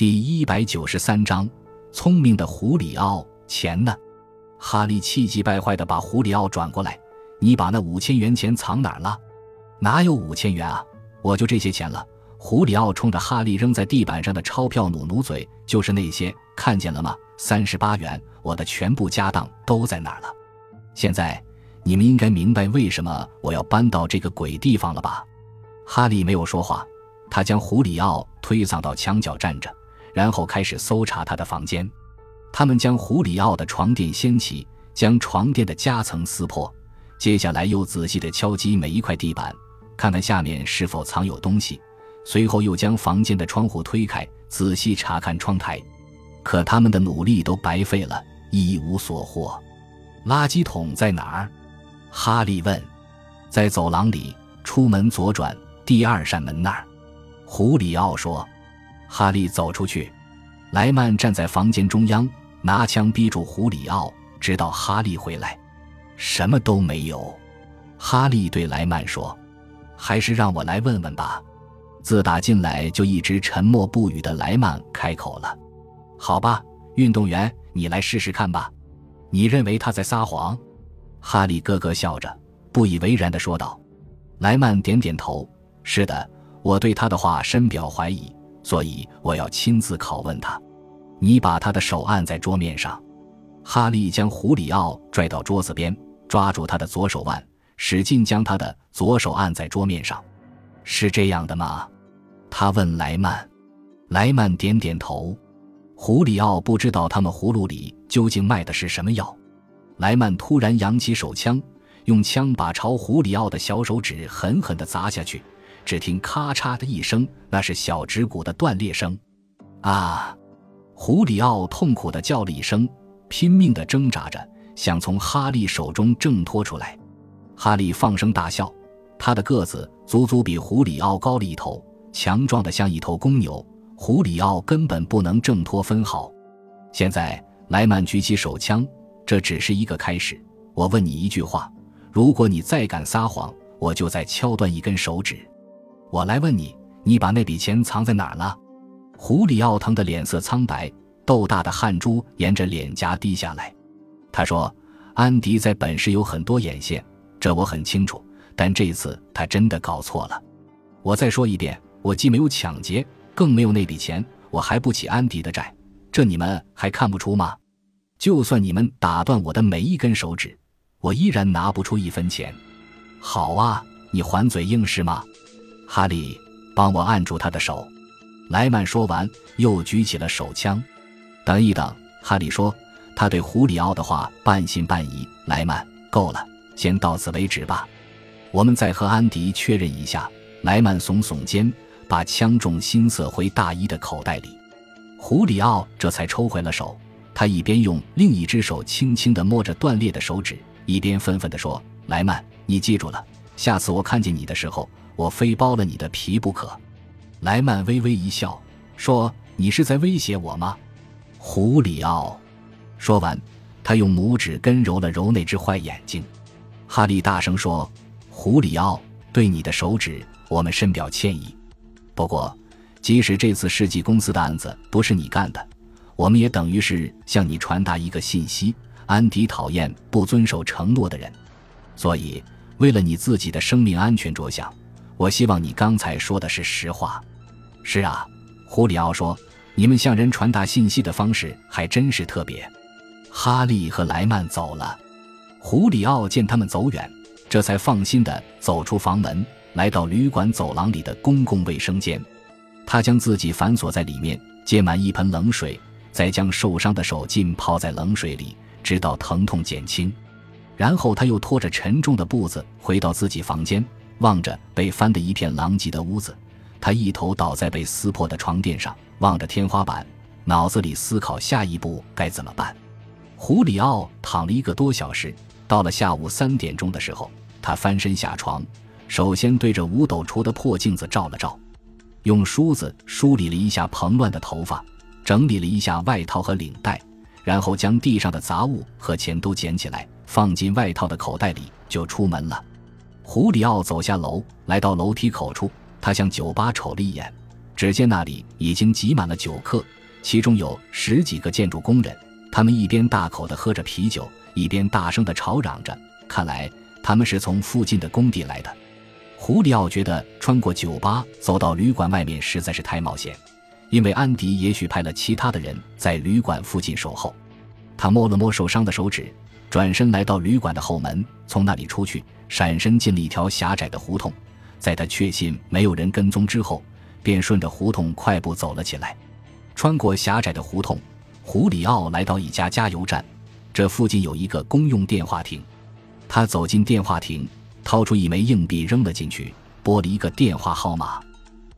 第一百九十三章，聪明的胡里奥，钱呢？哈利气急败坏的把胡里奥转过来：“你把那五千元钱藏哪儿了？哪有五千元啊？我就这些钱了。”胡里奥冲着哈利扔在地板上的钞票努努嘴：“就是那些，看见了吗？三十八元，我的全部家当都在那儿了。现在你们应该明白为什么我要搬到这个鬼地方了吧？”哈利没有说话，他将胡里奥推搡到墙角站着。然后开始搜查他的房间，他们将胡里奥的床垫掀起，将床垫的夹层撕破，接下来又仔细地敲击每一块地板，看看下面是否藏有东西。随后又将房间的窗户推开，仔细查看窗台。可他们的努力都白费了，一无所获。垃圾桶在哪儿？哈利问。在走廊里，出门左转，第二扇门那儿。胡里奥说。哈利走出去，莱曼站在房间中央，拿枪逼住胡里奥，直到哈利回来。什么都没有。哈利对莱曼说：“还是让我来问问吧。”自打进来就一直沉默不语的莱曼开口了：“好吧，运动员，你来试试看吧。你认为他在撒谎？”哈利咯咯笑着，不以为然地说道。莱曼点点头：“是的，我对他的话深表怀疑。”所以我要亲自拷问他。你把他的手按在桌面上。哈利将胡里奥拽到桌子边，抓住他的左手腕，使劲将他的左手按在桌面上。是这样的吗？他问莱曼。莱曼点点头。胡里奥不知道他们葫芦里究竟卖的是什么药。莱曼突然扬起手枪，用枪把朝胡里奥的小手指狠狠地砸下去。只听咔嚓的一声，那是小指骨的断裂声。啊！胡里奥痛苦地叫了一声，拼命地挣扎着，想从哈利手中挣脱出来。哈利放声大笑，他的个子足足比胡里奥高了一头，强壮得像一头公牛。胡里奥根本不能挣脱分毫。现在，莱曼举起手枪，这只是一个开始。我问你一句话：如果你再敢撒谎，我就再敲断一根手指。我来问你，你把那笔钱藏在哪儿了？胡里奥疼的脸色苍白，豆大的汗珠沿着脸颊滴下来。他说：“安迪在本市有很多眼线，这我很清楚。但这次他真的搞错了。我再说一遍，我既没有抢劫，更没有那笔钱，我还不起安迪的债。这你们还看不出吗？就算你们打断我的每一根手指，我依然拿不出一分钱。好啊，你还嘴硬是吗？”哈利，帮我按住他的手。莱曼说完，又举起了手枪。等一等，哈利说，他对胡里奥的话半信半疑。莱曼，够了，先到此为止吧。我们再和安迪确认一下。莱曼耸耸肩，把枪重新塞回大衣的口袋里。胡里奥这才抽回了手。他一边用另一只手轻轻地摸着断裂的手指，一边愤愤地说：“莱曼，你记住了，下次我看见你的时候。”我非剥了你的皮不可！莱曼微微一笑，说：“你是在威胁我吗？”胡里奥说完，他用拇指根揉了揉那只坏眼睛。哈利大声说：“胡里奥，对你的手指，我们深表歉意。不过，即使这次世纪公司的案子不是你干的，我们也等于是向你传达一个信息：安迪讨厌不遵守承诺的人。所以，为了你自己的生命安全着想。”我希望你刚才说的是实话。是啊，胡里奥说：“你们向人传达信息的方式还真是特别。”哈利和莱曼走了，胡里奥见他们走远，这才放心地走出房门，来到旅馆走廊里的公共卫生间。他将自己反锁在里面，接满一盆冷水，再将受伤的手浸泡在冷水里，直到疼痛减轻。然后他又拖着沉重的步子回到自己房间。望着被翻得一片狼藉的屋子，他一头倒在被撕破的床垫上，望着天花板，脑子里思考下一步该怎么办。胡里奥躺了一个多小时，到了下午三点钟的时候，他翻身下床，首先对着五斗橱的破镜子照了照，用梳子梳理了一下蓬乱的头发，整理了一下外套和领带，然后将地上的杂物和钱都捡起来，放进外套的口袋里，就出门了。胡里奥走下楼，来到楼梯口处，他向酒吧瞅了一眼，只见那里已经挤满了酒客，其中有十几个建筑工人，他们一边大口地喝着啤酒，一边大声地吵嚷着。看来他们是从附近的工地来的。胡里奥觉得穿过酒吧走到旅馆外面实在是太冒险，因为安迪也许派了其他的人在旅馆附近守候。他摸了摸受伤的手指，转身来到旅馆的后门，从那里出去，闪身进了一条狭窄的胡同。在他确信没有人跟踪之后，便顺着胡同快步走了起来。穿过狭窄的胡同，胡里奥来到一家加油站，这附近有一个公用电话亭。他走进电话亭，掏出一枚硬币扔了进去，拨了一个电话号码。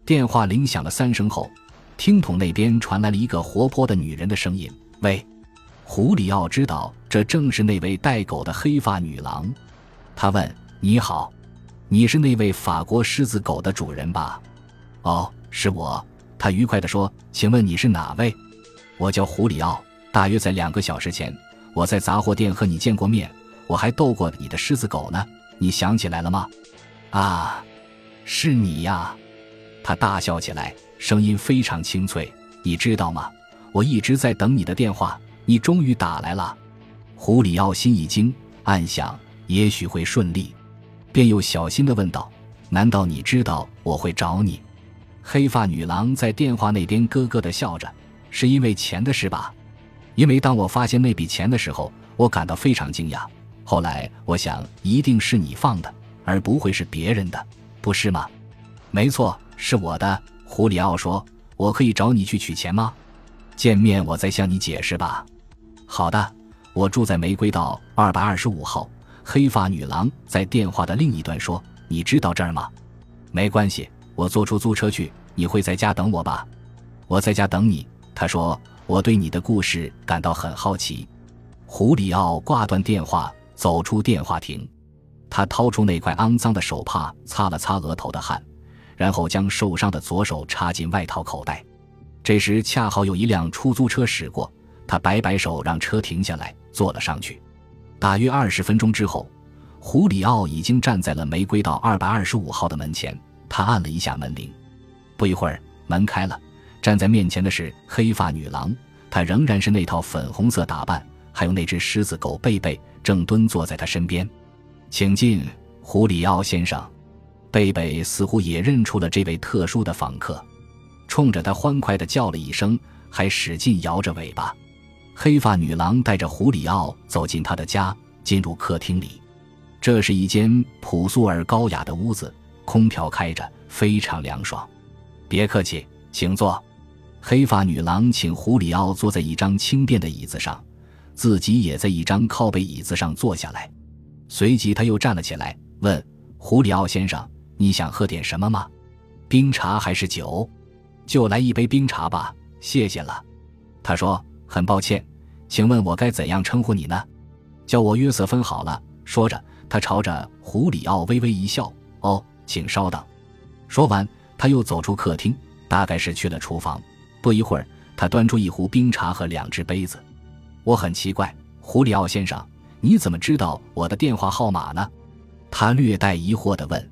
电话铃响了三声后，听筒那边传来了一个活泼的女人的声音：“喂。”胡里奥知道这正是那位带狗的黑发女郎。他问：“你好，你是那位法国狮子狗的主人吧？”“哦，是我。”他愉快地说。“请问你是哪位？”“我叫胡里奥。大约在两个小时前，我在杂货店和你见过面。”我还逗过你的狮子狗呢，你想起来了吗？啊，是你呀！他大笑起来，声音非常清脆。你知道吗？我一直在等你的电话，你终于打来了。胡里奥心一惊，暗想也许会顺利，便又小心地问道：“难道你知道我会找你？”黑发女郎在电话那边咯咯地笑着：“是因为钱的事吧？因为当我发现那笔钱的时候，我感到非常惊讶。”后来我想，一定是你放的，而不会是别人的，不是吗？没错，是我的。胡里奥说：“我可以找你去取钱吗？见面我再向你解释吧。”好的，我住在玫瑰道二百二十五号。黑发女郎在电话的另一端说：“你知道这儿吗？”没关系，我坐出租车去。你会在家等我吧？我在家等你。他说：“我对你的故事感到很好奇。”胡里奥挂断电话。走出电话亭，他掏出那块肮脏的手帕，擦了擦额头的汗，然后将受伤的左手插进外套口袋。这时恰好有一辆出租车驶过，他摆摆手让车停下来，坐了上去。大约二十分钟之后，胡里奥已经站在了玫瑰道二百二十五号的门前。他按了一下门铃，不一会儿门开了，站在面前的是黑发女郎，她仍然是那套粉红色打扮，还有那只狮子狗贝贝。正蹲坐在他身边，请进，胡里奥先生。贝贝似乎也认出了这位特殊的访客，冲着他欢快地叫了一声，还使劲摇着尾巴。黑发女郎带着胡里奥走进他的家，进入客厅里。这是一间朴素而高雅的屋子，空调开着，非常凉爽。别客气，请坐。黑发女郎请胡里奥坐在一张轻便的椅子上。自己也在一张靠背椅子上坐下来，随即他又站了起来，问胡里奥先生：“你想喝点什么吗？冰茶还是酒？就来一杯冰茶吧，谢谢了。”他说：“很抱歉，请问我该怎样称呼你呢？叫我约瑟芬好了。”说着，他朝着胡里奥微微一笑：“哦，请稍等。”说完，他又走出客厅，大概是去了厨房。不一会儿，他端出一壶冰茶和两只杯子。我很奇怪，胡里奥先生，你怎么知道我的电话号码呢？他略带疑惑地问。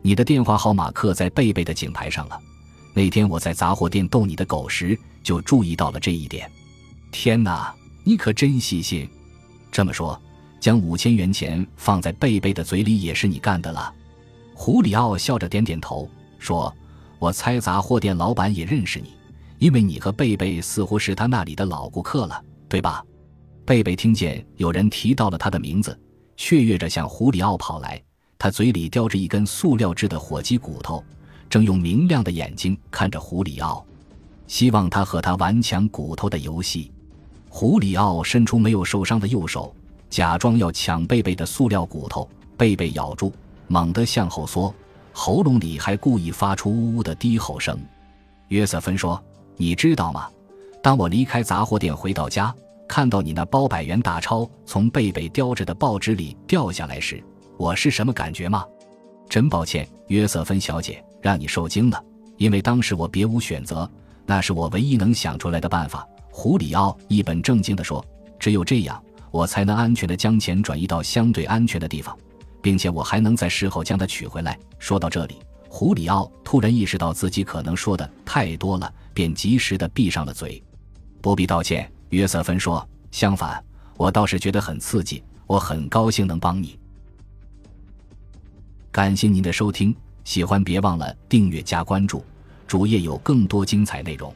你的电话号码刻在贝贝的颈牌上了。那天我在杂货店逗你的狗时，就注意到了这一点。天哪，你可真细心！这么说，将五千元钱放在贝贝的嘴里也是你干的了？胡里奥笑着点点头，说：“我猜杂货店老板也认识你，因为你和贝贝似乎是他那里的老顾客了。”对吧？贝贝听见有人提到了他的名字，雀跃着向胡里奥跑来。他嘴里叼着一根塑料制的火鸡骨头，正用明亮的眼睛看着胡里奥，希望他和他玩抢骨头的游戏。胡里奥伸出没有受伤的右手，假装要抢贝贝的塑料骨头。贝贝咬住，猛地向后缩，喉咙里还故意发出呜呜的低吼声。约瑟芬说：“你知道吗？当我离开杂货店回到家。”看到你那包百元大钞从贝贝叼着的报纸里掉下来时，我是什么感觉吗？真抱歉，约瑟芬小姐，让你受惊了。因为当时我别无选择，那是我唯一能想出来的办法。胡里奥一本正经地说：“只有这样，我才能安全地将钱转移到相对安全的地方，并且我还能在事后将它取回来。”说到这里，胡里奥突然意识到自己可能说的太多了，便及时的闭上了嘴。不必道歉，约瑟芬说。相反，我倒是觉得很刺激，我很高兴能帮你。感谢您的收听，喜欢别忘了订阅加关注，主页有更多精彩内容。